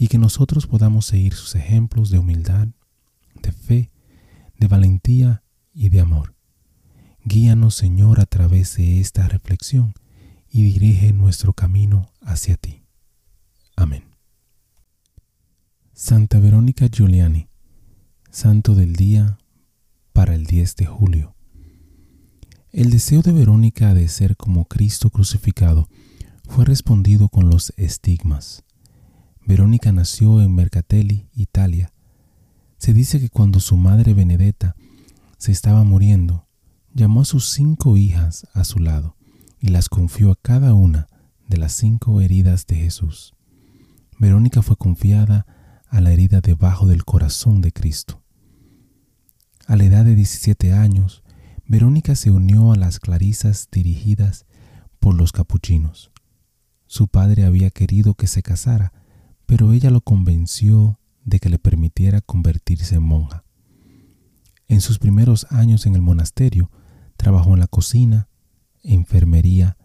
y que nosotros podamos seguir sus ejemplos de humildad, de fe, de valentía y de amor. Guíanos, Señor, a través de esta reflexión y dirige nuestro camino hacia ti. Amén. Santa Verónica Giuliani, Santo del Día para el 10 de julio. El deseo de Verónica de ser como Cristo crucificado fue respondido con los estigmas. Verónica nació en Mercatelli, Italia. Se dice que cuando su madre Benedetta se estaba muriendo, llamó a sus cinco hijas a su lado y las confió a cada una de las cinco heridas de Jesús. Verónica fue confiada a la herida debajo del corazón de Cristo. A la edad de 17 años, Verónica se unió a las clarisas dirigidas por los capuchinos. Su padre había querido que se casara, pero ella lo convenció de que le permitiera convertirse en monja. En sus primeros años en el monasterio, trabajó en la cocina, enfermería,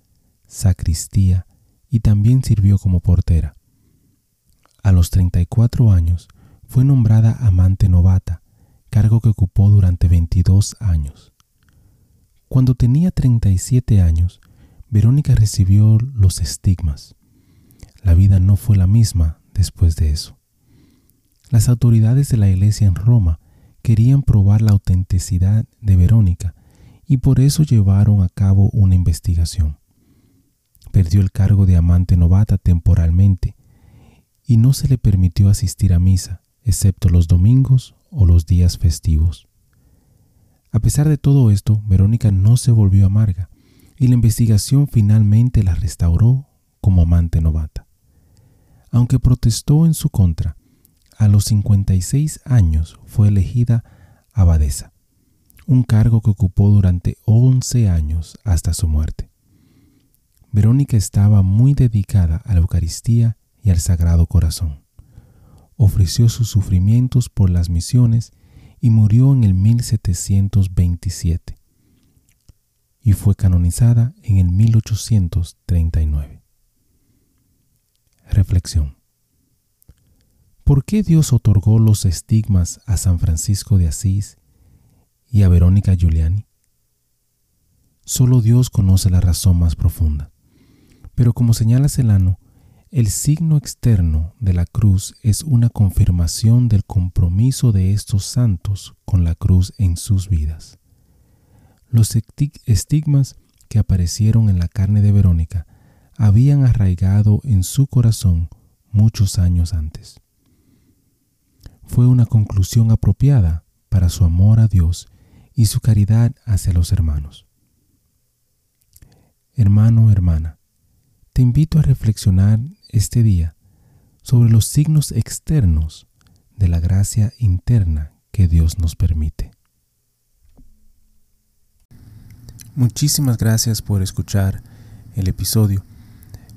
sacristía y también sirvió como portera. A los 34 años fue nombrada amante novata, cargo que ocupó durante 22 años. Cuando tenía 37 años, Verónica recibió los estigmas. La vida no fue la misma después de eso. Las autoridades de la iglesia en Roma querían probar la autenticidad de Verónica y por eso llevaron a cabo una investigación. Perdió el cargo de amante novata temporalmente y no se le permitió asistir a misa, excepto los domingos o los días festivos. A pesar de todo esto, Verónica no se volvió amarga y la investigación finalmente la restauró como amante novata. Aunque protestó en su contra, a los 56 años fue elegida abadesa, un cargo que ocupó durante 11 años hasta su muerte. Verónica estaba muy dedicada a la Eucaristía y al Sagrado Corazón. Ofreció sus sufrimientos por las misiones y murió en el 1727 y fue canonizada en el 1839. ¿Por qué Dios otorgó los estigmas a San Francisco de Asís y a Verónica Giuliani? Solo Dios conoce la razón más profunda. Pero como señala Celano, el signo externo de la cruz es una confirmación del compromiso de estos santos con la cruz en sus vidas. Los estigmas que aparecieron en la carne de Verónica habían arraigado en su corazón muchos años antes. Fue una conclusión apropiada para su amor a Dios y su caridad hacia los hermanos. Hermano, hermana, te invito a reflexionar este día sobre los signos externos de la gracia interna que Dios nos permite. Muchísimas gracias por escuchar el episodio.